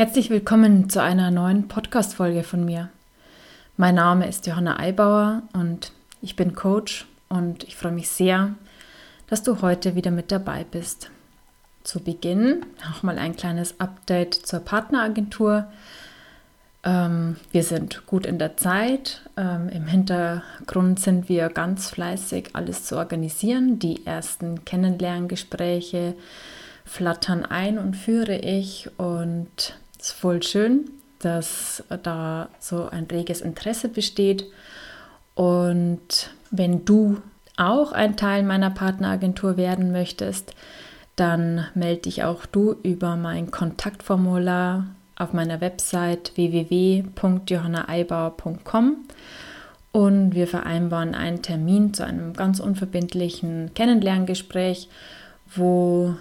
Herzlich willkommen zu einer neuen Podcast-Folge von mir. Mein Name ist Johanna Eibauer und ich bin Coach und ich freue mich sehr, dass du heute wieder mit dabei bist. Zu Beginn nochmal ein kleines Update zur Partneragentur. Ähm, wir sind gut in der Zeit. Ähm, Im Hintergrund sind wir ganz fleißig, alles zu organisieren. Die ersten Kennenlerngespräche flattern ein und führe ich und ist voll schön, dass da so ein reges Interesse besteht. Und wenn du auch ein Teil meiner Partneragentur werden möchtest, dann melde dich auch du über mein Kontaktformular auf meiner Website www.johannaeibauer.com und wir vereinbaren einen Termin zu einem ganz unverbindlichen Kennenlerngespräch, wo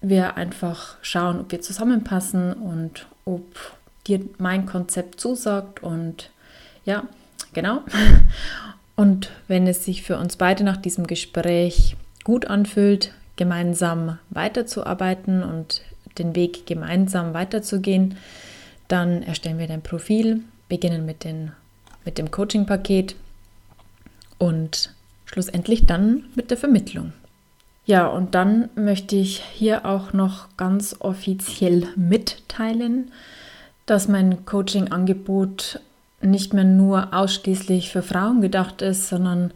wir einfach schauen, ob wir zusammenpassen und ob dir mein Konzept zusagt und ja, genau. Und wenn es sich für uns beide nach diesem Gespräch gut anfühlt, gemeinsam weiterzuarbeiten und den Weg gemeinsam weiterzugehen, dann erstellen wir dein Profil, beginnen mit, den, mit dem Coaching-Paket und schlussendlich dann mit der Vermittlung. Ja, und dann möchte ich hier auch noch ganz offiziell mitteilen, dass mein Coaching-Angebot nicht mehr nur ausschließlich für Frauen gedacht ist, sondern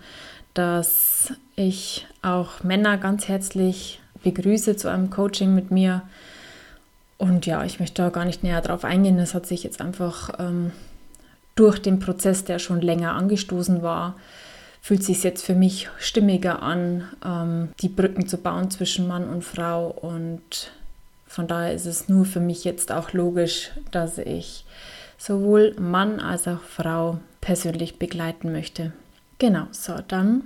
dass ich auch Männer ganz herzlich begrüße zu einem Coaching mit mir. Und ja, ich möchte da gar nicht näher drauf eingehen. Das hat sich jetzt einfach ähm, durch den Prozess, der schon länger angestoßen war, fühlt sich jetzt für mich stimmiger an, ähm, die Brücken zu bauen zwischen Mann und Frau. Und von daher ist es nur für mich jetzt auch logisch, dass ich sowohl Mann als auch Frau persönlich begleiten möchte. Genau, so, dann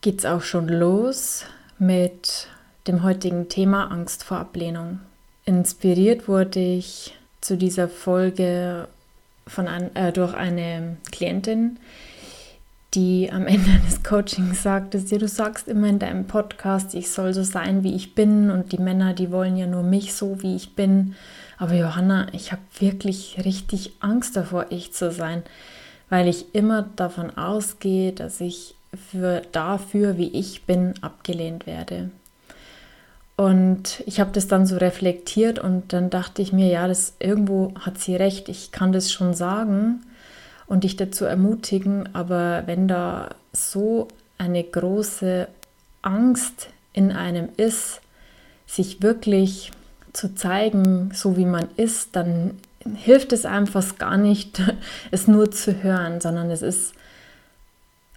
geht es auch schon los mit dem heutigen Thema Angst vor Ablehnung. Inspiriert wurde ich zu dieser Folge von ein, äh, durch eine Klientin, die am Ende des Coachings sagt, dass dir du sagst immer in deinem Podcast, ich soll so sein, wie ich bin und die Männer, die wollen ja nur mich so, wie ich bin. Aber Johanna, ich habe wirklich richtig Angst davor, ich zu sein, weil ich immer davon ausgehe, dass ich für dafür, wie ich bin, abgelehnt werde. Und ich habe das dann so reflektiert und dann dachte ich mir, ja, das irgendwo hat sie recht, ich kann das schon sagen und dich dazu ermutigen, aber wenn da so eine große Angst in einem ist, sich wirklich zu zeigen, so wie man ist, dann hilft es einfach gar nicht, es nur zu hören, sondern es ist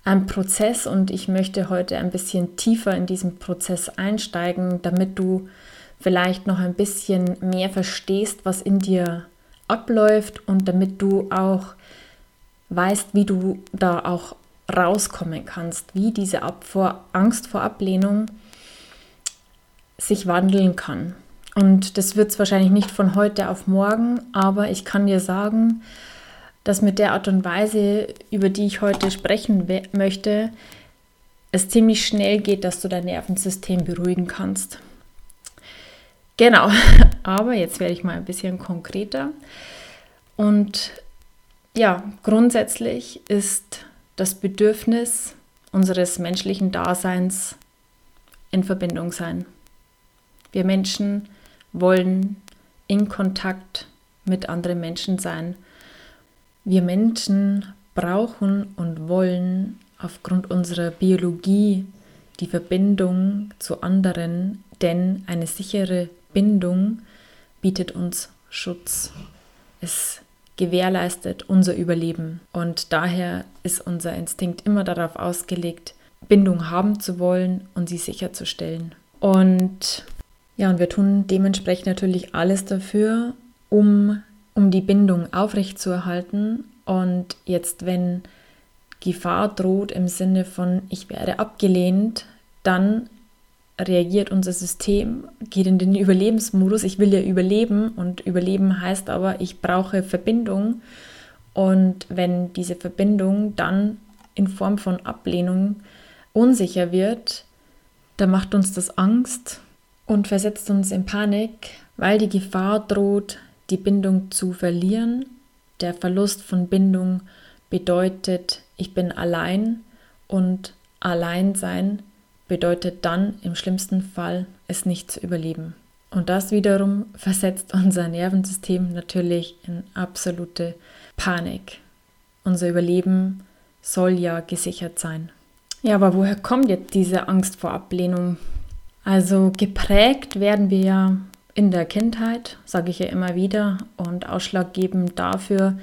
ein Prozess und ich möchte heute ein bisschen tiefer in diesen Prozess einsteigen, damit du vielleicht noch ein bisschen mehr verstehst, was in dir abläuft und damit du auch weißt, wie du da auch rauskommen kannst, wie diese Abvor Angst vor Ablehnung sich wandeln kann. Und das wird es wahrscheinlich nicht von heute auf morgen, aber ich kann dir sagen, dass mit der Art und Weise, über die ich heute sprechen möchte, es ziemlich schnell geht, dass du dein Nervensystem beruhigen kannst. Genau, aber jetzt werde ich mal ein bisschen konkreter. Und ja, grundsätzlich ist das Bedürfnis unseres menschlichen Daseins in Verbindung sein. Wir Menschen wollen in Kontakt mit anderen Menschen sein. Wir Menschen brauchen und wollen aufgrund unserer Biologie die Verbindung zu anderen, denn eine sichere Bindung bietet uns Schutz. Es gewährleistet unser Überleben. Und daher ist unser Instinkt immer darauf ausgelegt, Bindung haben zu wollen und sie sicherzustellen. Und ja, und wir tun dementsprechend natürlich alles dafür, um, um die Bindung aufrechtzuerhalten. Und jetzt, wenn Gefahr droht im Sinne von ich werde abgelehnt, dann reagiert unser System, geht in den Überlebensmodus. Ich will ja überleben und überleben heißt aber, ich brauche Verbindung. Und wenn diese Verbindung dann in Form von Ablehnung unsicher wird, dann macht uns das Angst und versetzt uns in Panik, weil die Gefahr droht, die Bindung zu verlieren. Der Verlust von Bindung bedeutet, ich bin allein und allein sein bedeutet dann im schlimmsten Fall, es nicht zu überleben. Und das wiederum versetzt unser Nervensystem natürlich in absolute Panik. Unser Überleben soll ja gesichert sein. Ja, aber woher kommt jetzt diese Angst vor Ablehnung? Also geprägt werden wir ja in der Kindheit, sage ich ja immer wieder, und ausschlaggebend dafür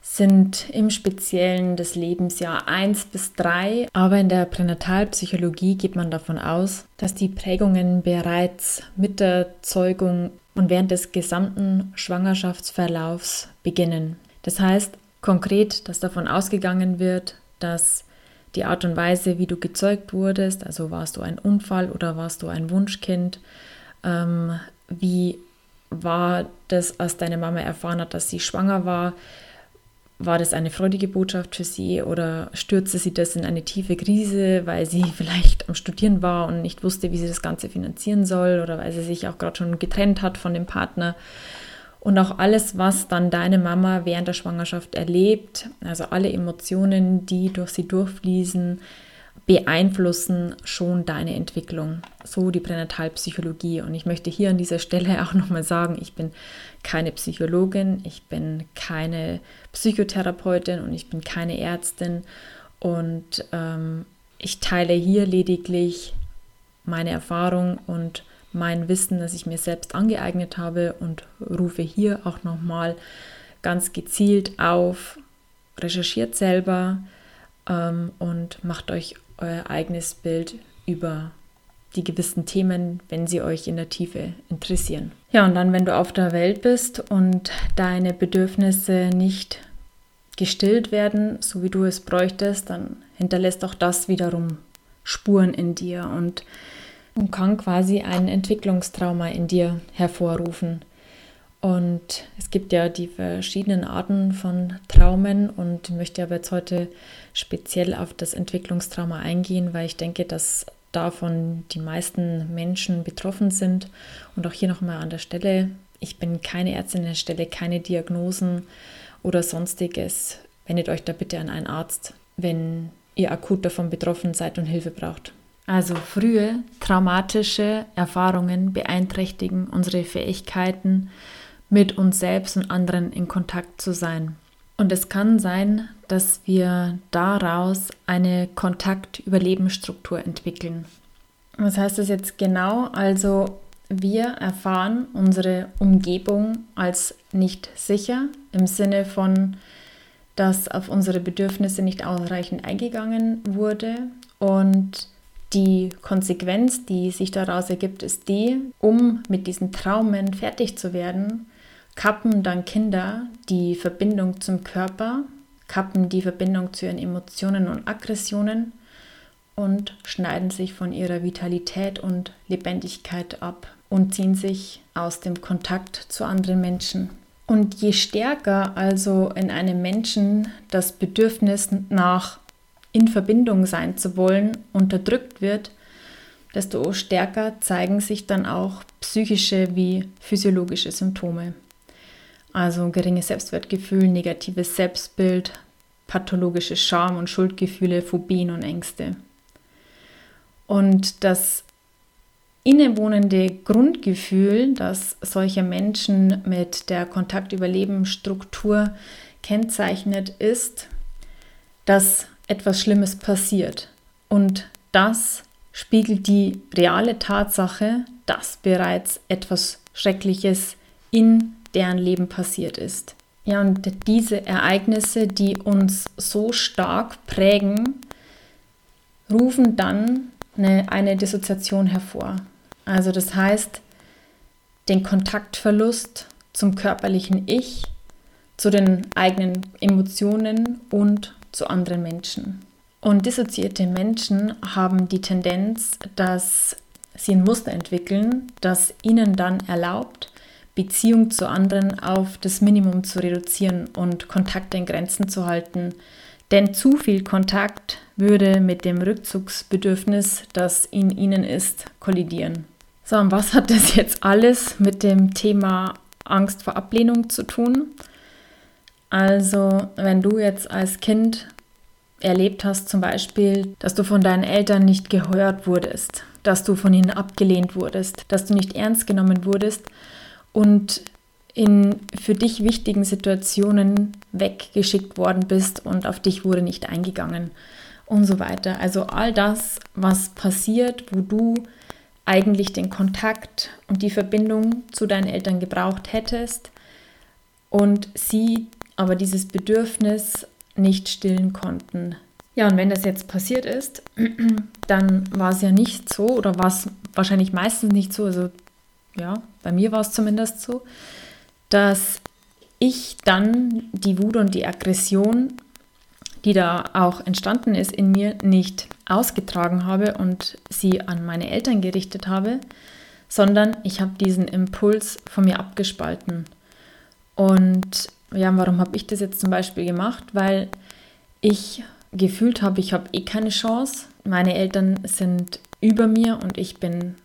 sind im Speziellen das Lebensjahr 1 bis 3, aber in der Pränatalpsychologie geht man davon aus, dass die Prägungen bereits mit der Zeugung und während des gesamten Schwangerschaftsverlaufs beginnen. Das heißt konkret, dass davon ausgegangen wird, dass die Art und Weise, wie du gezeugt wurdest, also warst du ein Unfall oder warst du ein Wunschkind, ähm, wie war das, als deine Mama erfahren hat, dass sie schwanger war, war das eine freudige Botschaft für sie oder stürzte sie das in eine tiefe Krise, weil sie vielleicht am Studieren war und nicht wusste, wie sie das Ganze finanzieren soll oder weil sie sich auch gerade schon getrennt hat von dem Partner? Und auch alles, was dann deine Mama während der Schwangerschaft erlebt, also alle Emotionen, die durch sie durchfließen, beeinflussen schon deine Entwicklung. So die Pränatalpsychologie. Und ich möchte hier an dieser Stelle auch nochmal sagen, ich bin keine Psychologin, ich bin keine Psychotherapeutin und ich bin keine Ärztin. Und ähm, ich teile hier lediglich meine Erfahrung und mein Wissen, das ich mir selbst angeeignet habe und rufe hier auch nochmal ganz gezielt auf, recherchiert selber ähm, und macht euch euer eigenes Bild über die gewissen Themen, wenn sie euch in der Tiefe interessieren. Ja, und dann, wenn du auf der Welt bist und deine Bedürfnisse nicht gestillt werden, so wie du es bräuchtest, dann hinterlässt auch das wiederum Spuren in dir und und kann quasi ein Entwicklungstrauma in dir hervorrufen. Und es gibt ja die verschiedenen Arten von Traumen und ich möchte aber jetzt heute speziell auf das Entwicklungstrauma eingehen, weil ich denke, dass davon die meisten Menschen betroffen sind. Und auch hier nochmal an der Stelle, ich bin keine Ärztin, an der Stelle keine Diagnosen oder sonstiges. Wendet euch da bitte an einen Arzt, wenn ihr akut davon betroffen seid und Hilfe braucht. Also frühe traumatische Erfahrungen beeinträchtigen unsere Fähigkeiten, mit uns selbst und anderen in Kontakt zu sein. Und es kann sein, dass wir daraus eine Kontakt-Überlebensstruktur entwickeln. Was heißt das jetzt genau? Also wir erfahren unsere Umgebung als nicht sicher im Sinne von, dass auf unsere Bedürfnisse nicht ausreichend eingegangen wurde und die Konsequenz, die sich daraus ergibt, ist die, um mit diesen Traumen fertig zu werden, kappen dann Kinder die Verbindung zum Körper, kappen die Verbindung zu ihren Emotionen und Aggressionen und schneiden sich von ihrer Vitalität und Lebendigkeit ab und ziehen sich aus dem Kontakt zu anderen Menschen. Und je stärker also in einem Menschen das Bedürfnis nach in Verbindung sein zu wollen, unterdrückt wird, desto stärker zeigen sich dann auch psychische wie physiologische Symptome. Also geringes Selbstwertgefühl, negatives Selbstbild, pathologische Scham- und Schuldgefühle, Phobien und Ängste. Und das innewohnende Grundgefühl, das solche Menschen mit der Kontaktüberlebensstruktur kennzeichnet, ist, dass etwas Schlimmes passiert. Und das spiegelt die reale Tatsache, dass bereits etwas Schreckliches in deren Leben passiert ist. Ja, und diese Ereignisse, die uns so stark prägen, rufen dann eine, eine Dissoziation hervor. Also das heißt, den Kontaktverlust zum körperlichen Ich, zu den eigenen Emotionen und zu anderen Menschen. Und dissoziierte Menschen haben die Tendenz, dass sie ein Muster entwickeln, das ihnen dann erlaubt, Beziehung zu anderen auf das Minimum zu reduzieren und Kontakte in Grenzen zu halten. Denn zu viel Kontakt würde mit dem Rückzugsbedürfnis, das in ihnen ist, kollidieren. So, und was hat das jetzt alles mit dem Thema Angst vor Ablehnung zu tun. Also wenn du jetzt als Kind erlebt hast, zum Beispiel, dass du von deinen Eltern nicht gehört wurdest, dass du von ihnen abgelehnt wurdest, dass du nicht ernst genommen wurdest und in für dich wichtigen Situationen weggeschickt worden bist und auf dich wurde nicht eingegangen und so weiter. Also all das, was passiert, wo du eigentlich den Kontakt und die Verbindung zu deinen Eltern gebraucht hättest und sie aber dieses Bedürfnis nicht stillen konnten. Ja, und wenn das jetzt passiert ist, dann war es ja nicht so oder war es wahrscheinlich meistens nicht so, also ja, bei mir war es zumindest so, dass ich dann die Wut und die Aggression, die da auch entstanden ist in mir, nicht ausgetragen habe und sie an meine Eltern gerichtet habe, sondern ich habe diesen Impuls von mir abgespalten. Und ja, warum habe ich das jetzt zum Beispiel gemacht? Weil ich gefühlt habe, ich habe eh keine Chance. Meine Eltern sind über mir und ich bin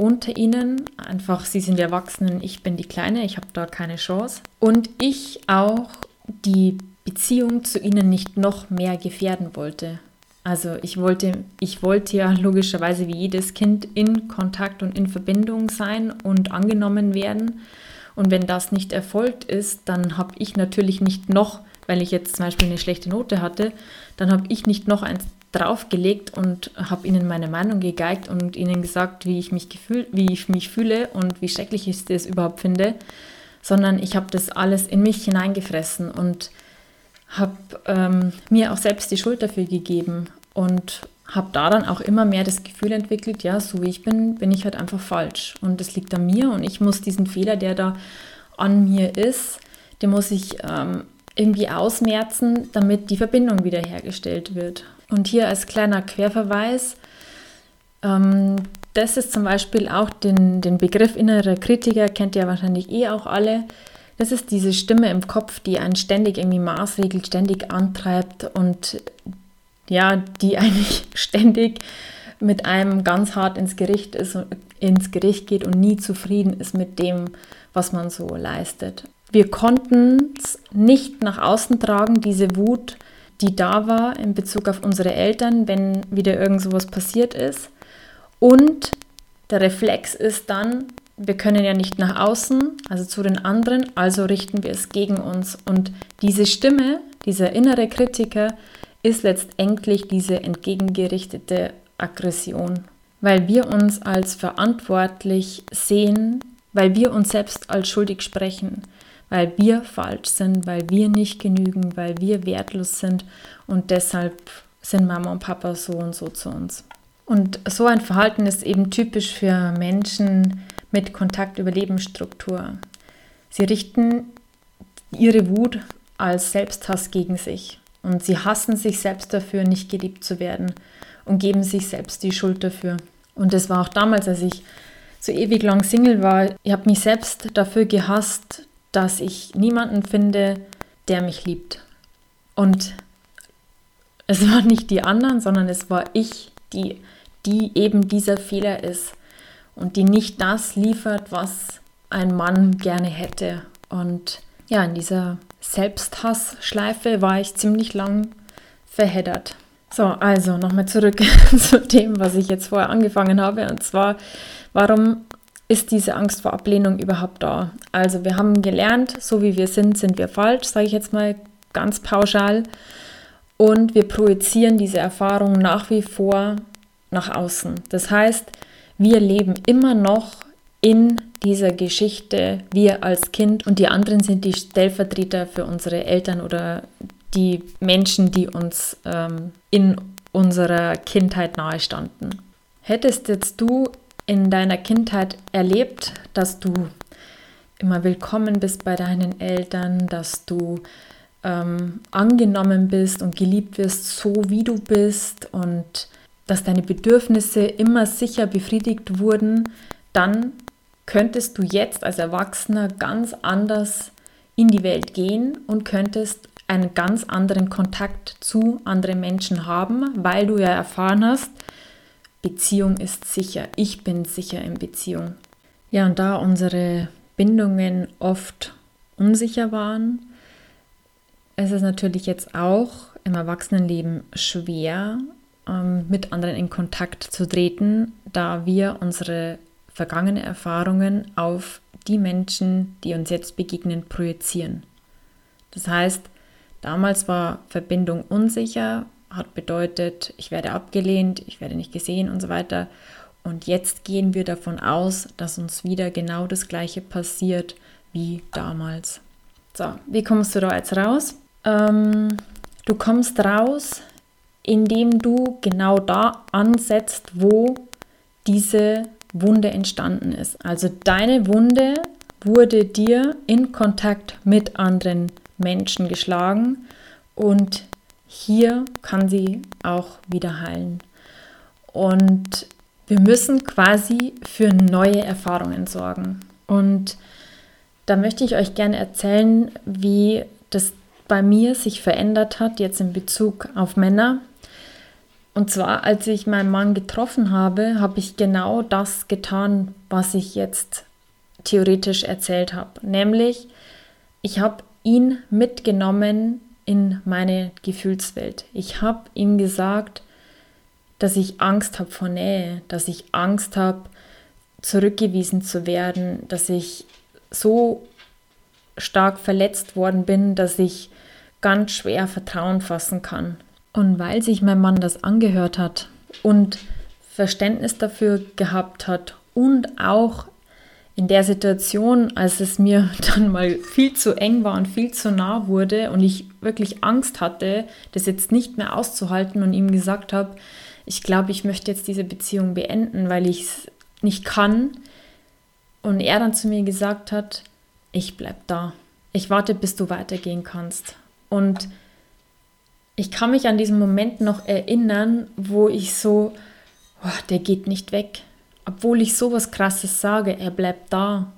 unter ihnen. Einfach, sie sind die Erwachsenen, ich bin die Kleine, ich habe da keine Chance. Und ich auch die Beziehung zu ihnen nicht noch mehr gefährden wollte. Also ich wollte, ich wollte ja logischerweise wie jedes Kind in Kontakt und in Verbindung sein und angenommen werden. Und wenn das nicht erfolgt ist, dann habe ich natürlich nicht noch, weil ich jetzt zum Beispiel eine schlechte Note hatte, dann habe ich nicht noch eins draufgelegt und habe ihnen meine Meinung gegeigt und ihnen gesagt, wie ich mich gefühl, wie ich mich fühle und wie schrecklich ich das überhaupt finde, sondern ich habe das alles in mich hineingefressen und habe ähm, mir auch selbst die Schuld dafür gegeben und habe da dann auch immer mehr das Gefühl entwickelt, ja, so wie ich bin, bin ich halt einfach falsch. Und das liegt an mir und ich muss diesen Fehler, der da an mir ist, den muss ich ähm, irgendwie ausmerzen, damit die Verbindung wiederhergestellt wird. Und hier als kleiner Querverweis, ähm, das ist zum Beispiel auch den, den Begriff innerer Kritiker, kennt ihr wahrscheinlich eh auch alle. Das ist diese Stimme im Kopf, die einen ständig irgendwie maßregelt, ständig antreibt und ja, die eigentlich ständig mit einem ganz hart ins Gericht ist, ins Gericht geht und nie zufrieden ist mit dem, was man so leistet. Wir konnten es nicht nach außen tragen, diese Wut, die da war in Bezug auf unsere Eltern, wenn wieder irgend sowas passiert ist. Und der Reflex ist dann, wir können ja nicht nach außen, also zu den anderen, also richten wir es gegen uns. Und diese Stimme, dieser innere Kritiker, ist letztendlich diese entgegengerichtete Aggression, weil wir uns als verantwortlich sehen, weil wir uns selbst als schuldig sprechen, weil wir falsch sind, weil wir nicht genügen, weil wir wertlos sind und deshalb sind Mama und Papa so und so zu uns. Und so ein Verhalten ist eben typisch für Menschen mit Kontakt-Überlebensstruktur. Sie richten ihre Wut als Selbsthass gegen sich und sie hassen sich selbst dafür, nicht geliebt zu werden und geben sich selbst die Schuld dafür. Und das war auch damals, als ich so ewig lang Single war. Ich habe mich selbst dafür gehasst, dass ich niemanden finde, der mich liebt. Und es waren nicht die anderen, sondern es war ich, die, die eben dieser Fehler ist und die nicht das liefert, was ein Mann gerne hätte. Und ja, in dieser Selbsthassschleife war ich ziemlich lang verheddert. So, also nochmal zurück zu dem, was ich jetzt vorher angefangen habe. Und zwar, warum ist diese Angst vor Ablehnung überhaupt da? Also wir haben gelernt, so wie wir sind, sind wir falsch, sage ich jetzt mal ganz pauschal. Und wir projizieren diese Erfahrung nach wie vor nach außen. Das heißt, wir leben immer noch in dieser Geschichte, wir als Kind und die anderen sind die Stellvertreter für unsere Eltern oder die Menschen, die uns ähm, in unserer Kindheit nahestanden. Hättest jetzt du in deiner Kindheit erlebt, dass du immer willkommen bist bei deinen Eltern, dass du ähm, angenommen bist und geliebt wirst, so wie du bist und dass deine Bedürfnisse immer sicher befriedigt wurden, dann könntest du jetzt als Erwachsener ganz anders in die Welt gehen und könntest einen ganz anderen Kontakt zu anderen Menschen haben, weil du ja erfahren hast, Beziehung ist sicher. Ich bin sicher in Beziehung. Ja, und da unsere Bindungen oft unsicher waren. Es ist natürlich jetzt auch im Erwachsenenleben schwer, ähm, mit anderen in Kontakt zu treten, da wir unsere vergangenen Erfahrungen auf die Menschen, die uns jetzt begegnen, projizieren. Das heißt, damals war Verbindung unsicher, hat bedeutet, ich werde abgelehnt, ich werde nicht gesehen und so weiter. Und jetzt gehen wir davon aus, dass uns wieder genau das Gleiche passiert wie damals. So, wie kommst du da jetzt raus? Ähm, du kommst raus, indem du genau da ansetzt, wo diese Wunde entstanden ist. Also deine Wunde wurde dir in Kontakt mit anderen Menschen geschlagen und hier kann sie auch wieder heilen. Und wir müssen quasi für neue Erfahrungen sorgen. Und da möchte ich euch gerne erzählen, wie das bei mir sich verändert hat, jetzt in Bezug auf Männer. Und zwar, als ich meinen Mann getroffen habe, habe ich genau das getan, was ich jetzt theoretisch erzählt habe. Nämlich, ich habe ihn mitgenommen in meine Gefühlswelt. Ich habe ihm gesagt, dass ich Angst habe vor Nähe, dass ich Angst habe, zurückgewiesen zu werden, dass ich so stark verletzt worden bin, dass ich ganz schwer Vertrauen fassen kann. Und weil sich mein Mann das angehört hat und Verständnis dafür gehabt hat und auch in der Situation, als es mir dann mal viel zu eng war und viel zu nah wurde und ich wirklich Angst hatte, das jetzt nicht mehr auszuhalten und ihm gesagt habe, ich glaube, ich möchte jetzt diese Beziehung beenden, weil ich es nicht kann. Und er dann zu mir gesagt hat, ich bleib da. Ich warte, bis du weitergehen kannst. Und ich kann mich an diesen Moment noch erinnern, wo ich so, oh, der geht nicht weg. Obwohl ich sowas Krasses sage, er bleibt da.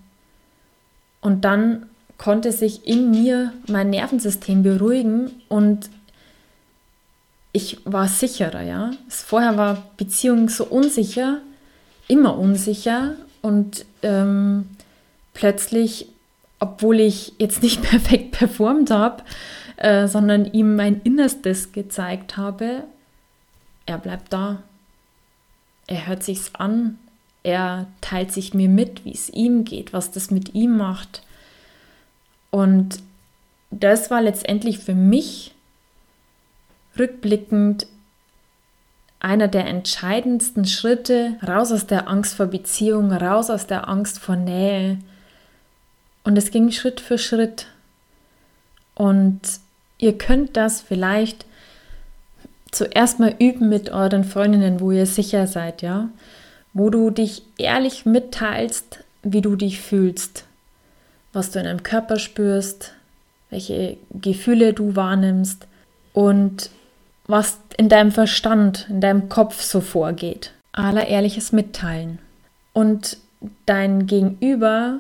Und dann konnte sich in mir mein Nervensystem beruhigen und ich war sicherer, ja. Vorher war Beziehung so unsicher, immer unsicher und ähm, plötzlich, obwohl ich jetzt nicht perfekt performt habe, äh, sondern ihm mein Innerstes gezeigt habe, er bleibt da. Er hört sich's an. Er teilt sich mir mit, wie es ihm geht, was das mit ihm macht. Und das war letztendlich für mich rückblickend einer der entscheidendsten Schritte raus aus der Angst vor Beziehung, raus aus der Angst vor Nähe. Und es ging Schritt für Schritt. Und ihr könnt das vielleicht zuerst mal üben mit euren Freundinnen, wo ihr sicher seid, ja? Wo du dich ehrlich mitteilst, wie du dich fühlst, was du in deinem Körper spürst, welche Gefühle du wahrnimmst und was in deinem Verstand, in deinem Kopf so vorgeht. Aller ehrliches Mitteilen. Und dein Gegenüber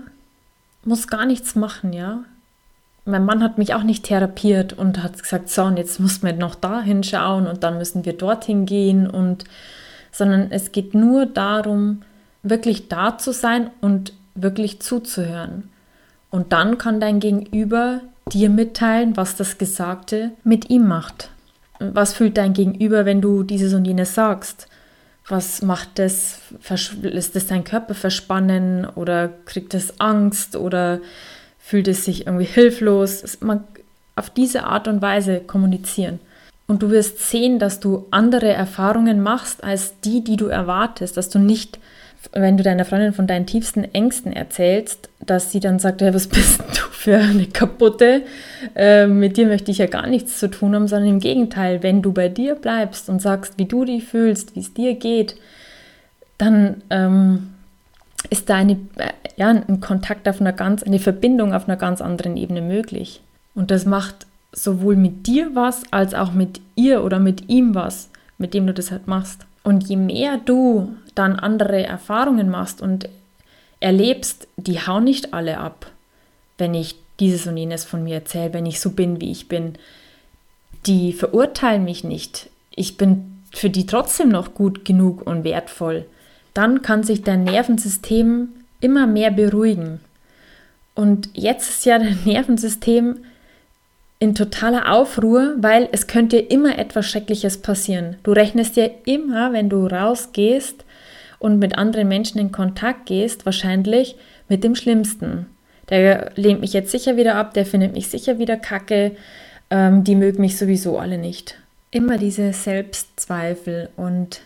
muss gar nichts machen, ja? mein Mann hat mich auch nicht therapiert und hat gesagt, so, und jetzt muss man noch da hinschauen und dann müssen wir dorthin gehen und sondern es geht nur darum, wirklich da zu sein und wirklich zuzuhören. Und dann kann dein Gegenüber dir mitteilen, was das Gesagte mit ihm macht. Was fühlt dein Gegenüber, wenn du dieses und jenes sagst? Was macht das? Lässt das dein Körper verspannen oder kriegt es Angst oder fühlt es sich irgendwie hilflos. Man, auf diese Art und Weise kommunizieren. Und du wirst sehen, dass du andere Erfahrungen machst als die, die du erwartest, dass du nicht, wenn du deiner Freundin von deinen tiefsten Ängsten erzählst, dass sie dann sagt, hey, was bist du für eine kaputte, äh, mit dir möchte ich ja gar nichts zu tun haben, sondern im Gegenteil, wenn du bei dir bleibst und sagst, wie du dich fühlst, wie es dir geht, dann ähm, ist da eine, äh, ja, ein Kontakt auf einer ganz, eine Verbindung auf einer ganz anderen Ebene möglich. Und das macht sowohl mit dir was, als auch mit ihr oder mit ihm was, mit dem du das halt machst. Und je mehr du dann andere Erfahrungen machst und erlebst, die hauen nicht alle ab, wenn ich dieses und jenes von mir erzähle, wenn ich so bin, wie ich bin. Die verurteilen mich nicht. Ich bin für die trotzdem noch gut genug und wertvoll dann kann sich dein Nervensystem immer mehr beruhigen. Und jetzt ist ja dein Nervensystem in totaler Aufruhr, weil es könnte immer etwas Schreckliches passieren. Du rechnest ja immer, wenn du rausgehst und mit anderen Menschen in Kontakt gehst, wahrscheinlich mit dem Schlimmsten. Der lehnt mich jetzt sicher wieder ab, der findet mich sicher wieder kacke, ähm, die mögen mich sowieso alle nicht. Immer diese Selbstzweifel und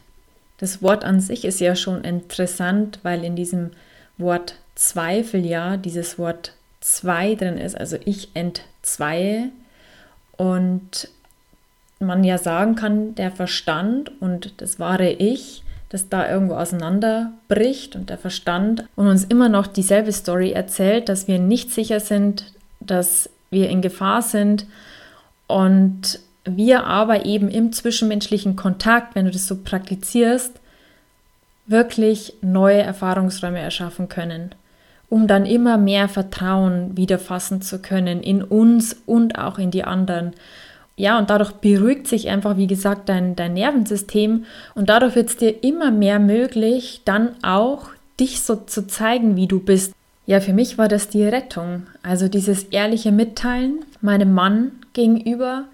das Wort an sich ist ja schon interessant, weil in diesem Wort Zweifel ja dieses Wort zwei drin ist, also ich entzweie und man ja sagen kann, der Verstand und das wahre Ich, das da irgendwo auseinanderbricht und der Verstand und uns immer noch dieselbe Story erzählt, dass wir nicht sicher sind, dass wir in Gefahr sind. Und wir aber eben im zwischenmenschlichen Kontakt, wenn du das so praktizierst, wirklich neue Erfahrungsräume erschaffen können, um dann immer mehr Vertrauen wieder fassen zu können in uns und auch in die anderen. Ja, und dadurch beruhigt sich einfach, wie gesagt, dein, dein Nervensystem und dadurch wird es dir immer mehr möglich, dann auch dich so zu zeigen, wie du bist. Ja, für mich war das die Rettung. Also dieses ehrliche Mitteilen meinem Mann gegenüber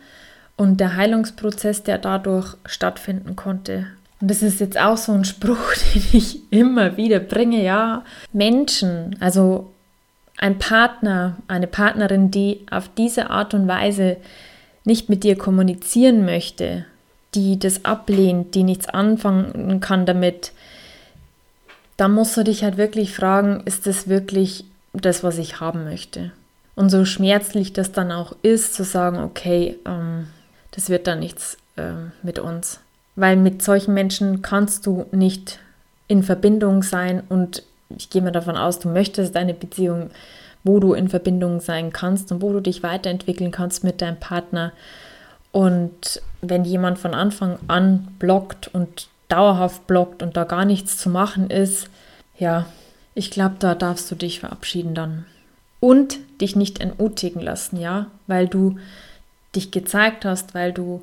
und der Heilungsprozess, der dadurch stattfinden konnte. Und das ist jetzt auch so ein Spruch, den ich immer wieder bringe, ja. Menschen, also ein Partner, eine Partnerin, die auf diese Art und Weise nicht mit dir kommunizieren möchte, die das ablehnt, die nichts anfangen kann damit, dann musst du dich halt wirklich fragen, ist das wirklich das, was ich haben möchte? Und so schmerzlich das dann auch ist, zu sagen, okay, ähm, das wird dann nichts ähm, mit uns. Weil mit solchen Menschen kannst du nicht in Verbindung sein und ich gehe mal davon aus, du möchtest eine Beziehung, wo du in Verbindung sein kannst und wo du dich weiterentwickeln kannst mit deinem Partner. Und wenn jemand von Anfang an blockt und dauerhaft blockt und da gar nichts zu machen ist, ja, ich glaube, da darfst du dich verabschieden dann. Und dich nicht entmutigen lassen, ja, weil du dich gezeigt hast, weil du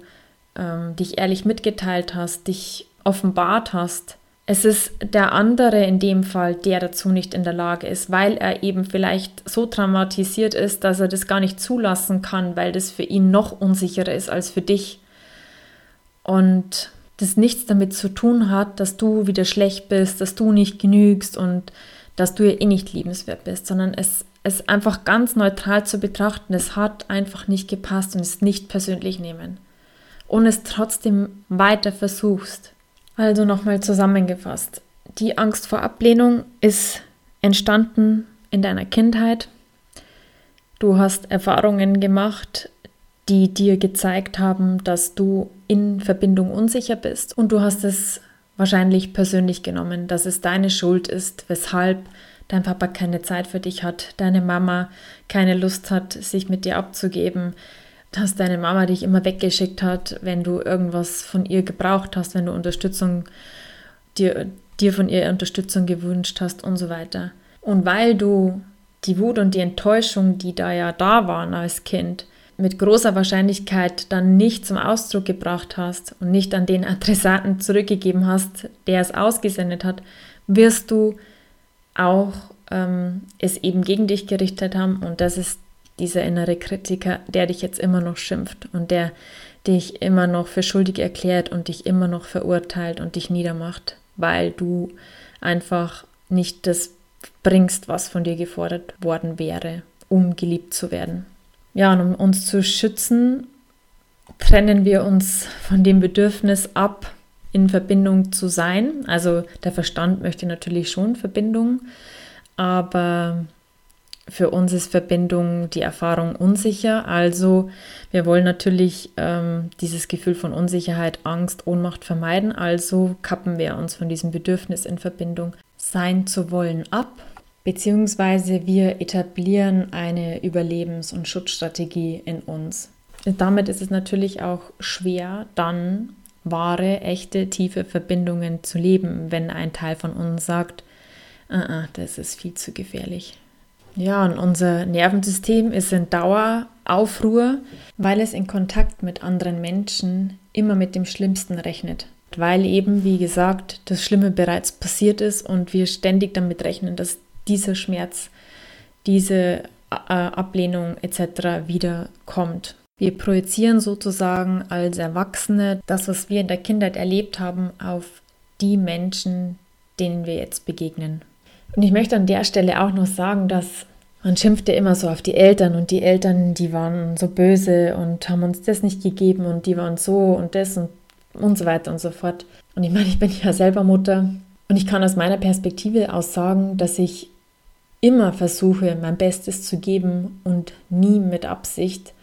ähm, dich ehrlich mitgeteilt hast, dich offenbart hast. Es ist der andere in dem Fall, der dazu nicht in der Lage ist, weil er eben vielleicht so traumatisiert ist, dass er das gar nicht zulassen kann, weil das für ihn noch unsicherer ist als für dich. Und das nichts damit zu tun hat, dass du wieder schlecht bist, dass du nicht genügst und dass du ja eh nicht liebenswert bist, sondern es ist einfach ganz neutral zu betrachten. Es hat einfach nicht gepasst und es nicht persönlich nehmen und es trotzdem weiter versuchst. Also nochmal zusammengefasst. Die Angst vor Ablehnung ist entstanden in deiner Kindheit. Du hast Erfahrungen gemacht, die dir gezeigt haben, dass du in Verbindung unsicher bist und du hast es wahrscheinlich persönlich genommen, dass es deine Schuld ist, weshalb dein Papa keine Zeit für dich hat, deine Mama keine Lust hat, sich mit dir abzugeben, dass deine Mama dich immer weggeschickt hat, wenn du irgendwas von ihr gebraucht hast, wenn du Unterstützung, dir, dir von ihr Unterstützung gewünscht hast und so weiter. Und weil du die Wut und die Enttäuschung, die da ja da waren als Kind, mit großer Wahrscheinlichkeit dann nicht zum Ausdruck gebracht hast und nicht an den Adressaten zurückgegeben hast, der es ausgesendet hat, wirst du auch ähm, es eben gegen dich gerichtet haben und das ist dieser innere Kritiker, der dich jetzt immer noch schimpft und der dich immer noch für schuldig erklärt und dich immer noch verurteilt und dich niedermacht, weil du einfach nicht das bringst, was von dir gefordert worden wäre, um geliebt zu werden. Ja, und um uns zu schützen, trennen wir uns von dem Bedürfnis ab, in Verbindung zu sein. Also der Verstand möchte natürlich schon Verbindung, aber für uns ist Verbindung die Erfahrung unsicher. Also wir wollen natürlich ähm, dieses Gefühl von Unsicherheit, Angst, Ohnmacht vermeiden. Also kappen wir uns von diesem Bedürfnis in Verbindung sein zu wollen ab. Beziehungsweise wir etablieren eine Überlebens- und Schutzstrategie in uns. Damit ist es natürlich auch schwer, dann wahre, echte, tiefe Verbindungen zu leben, wenn ein Teil von uns sagt, uh -uh, das ist viel zu gefährlich. Ja, und unser Nervensystem ist in Daueraufruhr, weil es in Kontakt mit anderen Menschen immer mit dem Schlimmsten rechnet. Weil eben, wie gesagt, das Schlimme bereits passiert ist und wir ständig damit rechnen, dass dieser Schmerz diese äh, Ablehnung etc. wieder kommt. Wir projizieren sozusagen als Erwachsene das, was wir in der Kindheit erlebt haben, auf die Menschen, denen wir jetzt begegnen. Und ich möchte an der Stelle auch noch sagen, dass man schimpft ja immer so auf die Eltern und die Eltern, die waren so böse und haben uns das nicht gegeben und die waren so und das und, und so weiter und so fort. Und ich meine, ich bin ja selber Mutter und ich kann aus meiner Perspektive aus sagen, dass ich immer versuche, mein Bestes zu geben und nie mit Absicht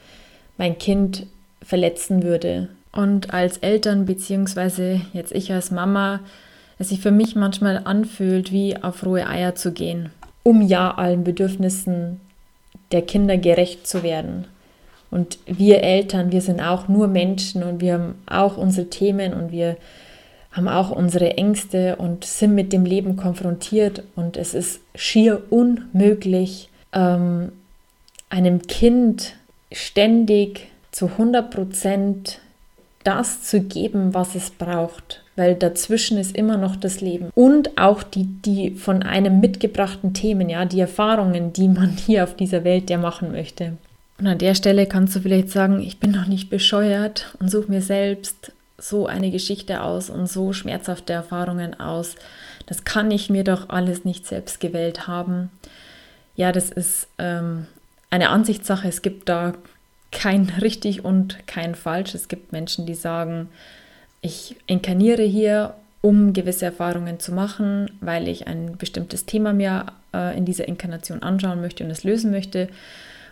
mein Kind verletzen würde. Und als Eltern, beziehungsweise jetzt ich als Mama, es sich für mich manchmal anfühlt, wie auf rohe Eier zu gehen, um ja allen Bedürfnissen der Kinder gerecht zu werden. Und wir Eltern, wir sind auch nur Menschen und wir haben auch unsere Themen und wir haben auch unsere Ängste und sind mit dem Leben konfrontiert. Und es ist schier unmöglich, ähm, einem Kind ständig zu 100 Prozent das zu geben, was es braucht, weil dazwischen ist immer noch das Leben und auch die, die von einem mitgebrachten Themen, ja, die Erfahrungen, die man hier auf dieser Welt ja machen möchte. Und an der Stelle kannst du vielleicht sagen, ich bin noch nicht bescheuert und suche mir selbst so eine Geschichte aus und so schmerzhafte Erfahrungen aus. Das kann ich mir doch alles nicht selbst gewählt haben. Ja, das ist ähm, eine Ansichtssache. Es gibt da kein richtig und kein falsch. Es gibt Menschen, die sagen, ich inkarniere hier, um gewisse Erfahrungen zu machen, weil ich ein bestimmtes Thema mir äh, in dieser Inkarnation anschauen möchte und es lösen möchte.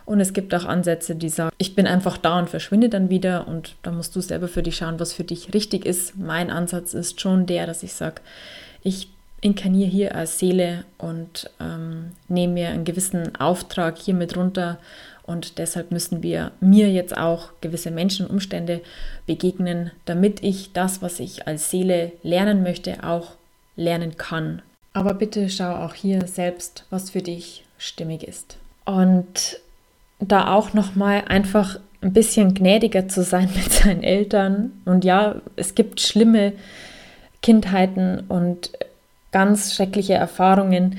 Und es gibt auch Ansätze, die sagen, ich bin einfach da und verschwinde dann wieder und da musst du selber für dich schauen, was für dich richtig ist. Mein Ansatz ist schon der, dass ich sage, ich inkarniere hier als Seele und ähm, nehme mir einen gewissen Auftrag hier mit runter und deshalb müssen wir mir jetzt auch gewisse Menschen und Umstände begegnen, damit ich das, was ich als Seele lernen möchte, auch lernen kann. Aber bitte schau auch hier selbst, was für dich stimmig ist. Und da auch nochmal einfach ein bisschen gnädiger zu sein mit seinen Eltern. Und ja, es gibt schlimme Kindheiten und ganz schreckliche Erfahrungen,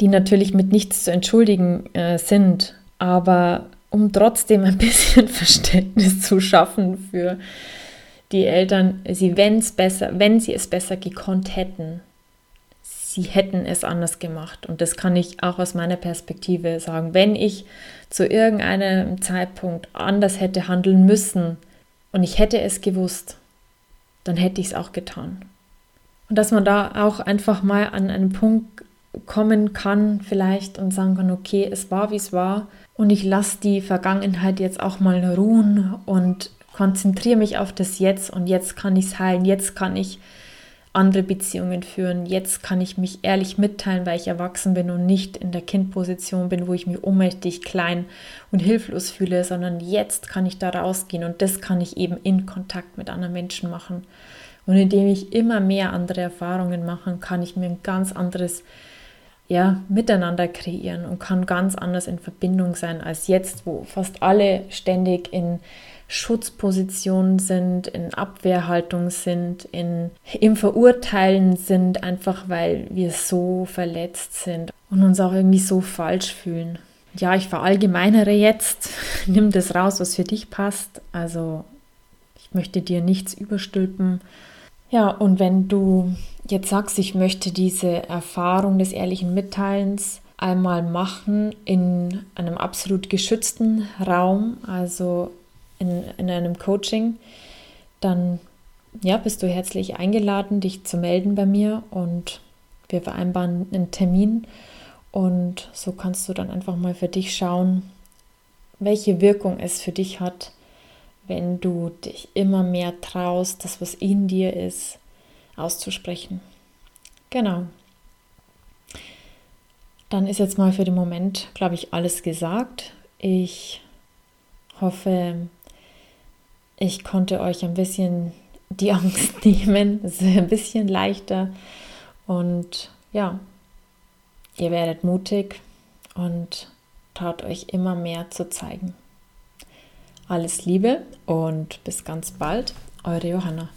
die natürlich mit nichts zu entschuldigen äh, sind. Aber um trotzdem ein bisschen Verständnis zu schaffen für die Eltern, sie, wenn's besser, wenn sie es besser gekonnt hätten, sie hätten es anders gemacht. Und das kann ich auch aus meiner Perspektive sagen. Wenn ich zu irgendeinem Zeitpunkt anders hätte handeln müssen und ich hätte es gewusst, dann hätte ich es auch getan. Und dass man da auch einfach mal an einen Punkt kommen kann, vielleicht und sagen kann, okay, es war wie es war und ich lasse die Vergangenheit jetzt auch mal ruhen und konzentriere mich auf das Jetzt und jetzt kann ich es heilen, jetzt kann ich andere Beziehungen führen, jetzt kann ich mich ehrlich mitteilen, weil ich erwachsen bin und nicht in der Kindposition bin, wo ich mich ohnmächtig, klein und hilflos fühle, sondern jetzt kann ich da rausgehen und das kann ich eben in Kontakt mit anderen Menschen machen. Und indem ich immer mehr andere Erfahrungen mache, kann ich mir ein ganz anderes ja, miteinander kreieren und kann ganz anders in Verbindung sein als jetzt, wo fast alle ständig in Schutzpositionen sind, in Abwehrhaltung sind, in, im Verurteilen sind, einfach weil wir so verletzt sind und uns auch irgendwie so falsch fühlen. Ja, ich verallgemeinere jetzt, nimm das raus, was für dich passt. Also ich möchte dir nichts überstülpen. Ja, und wenn du jetzt sagst, ich möchte diese Erfahrung des ehrlichen Mitteilens einmal machen in einem absolut geschützten Raum, also in, in einem Coaching, dann ja, bist du herzlich eingeladen, dich zu melden bei mir und wir vereinbaren einen Termin. Und so kannst du dann einfach mal für dich schauen, welche Wirkung es für dich hat, wenn du dich immer mehr traust, das, was in dir ist, auszusprechen. Genau. Dann ist jetzt mal für den Moment, glaube ich, alles gesagt. Ich hoffe, ich konnte euch ein bisschen die Angst nehmen. Es ist ein bisschen leichter. Und ja, ihr werdet mutig und traut euch immer mehr zu zeigen. Alles Liebe und bis ganz bald, eure Johanna.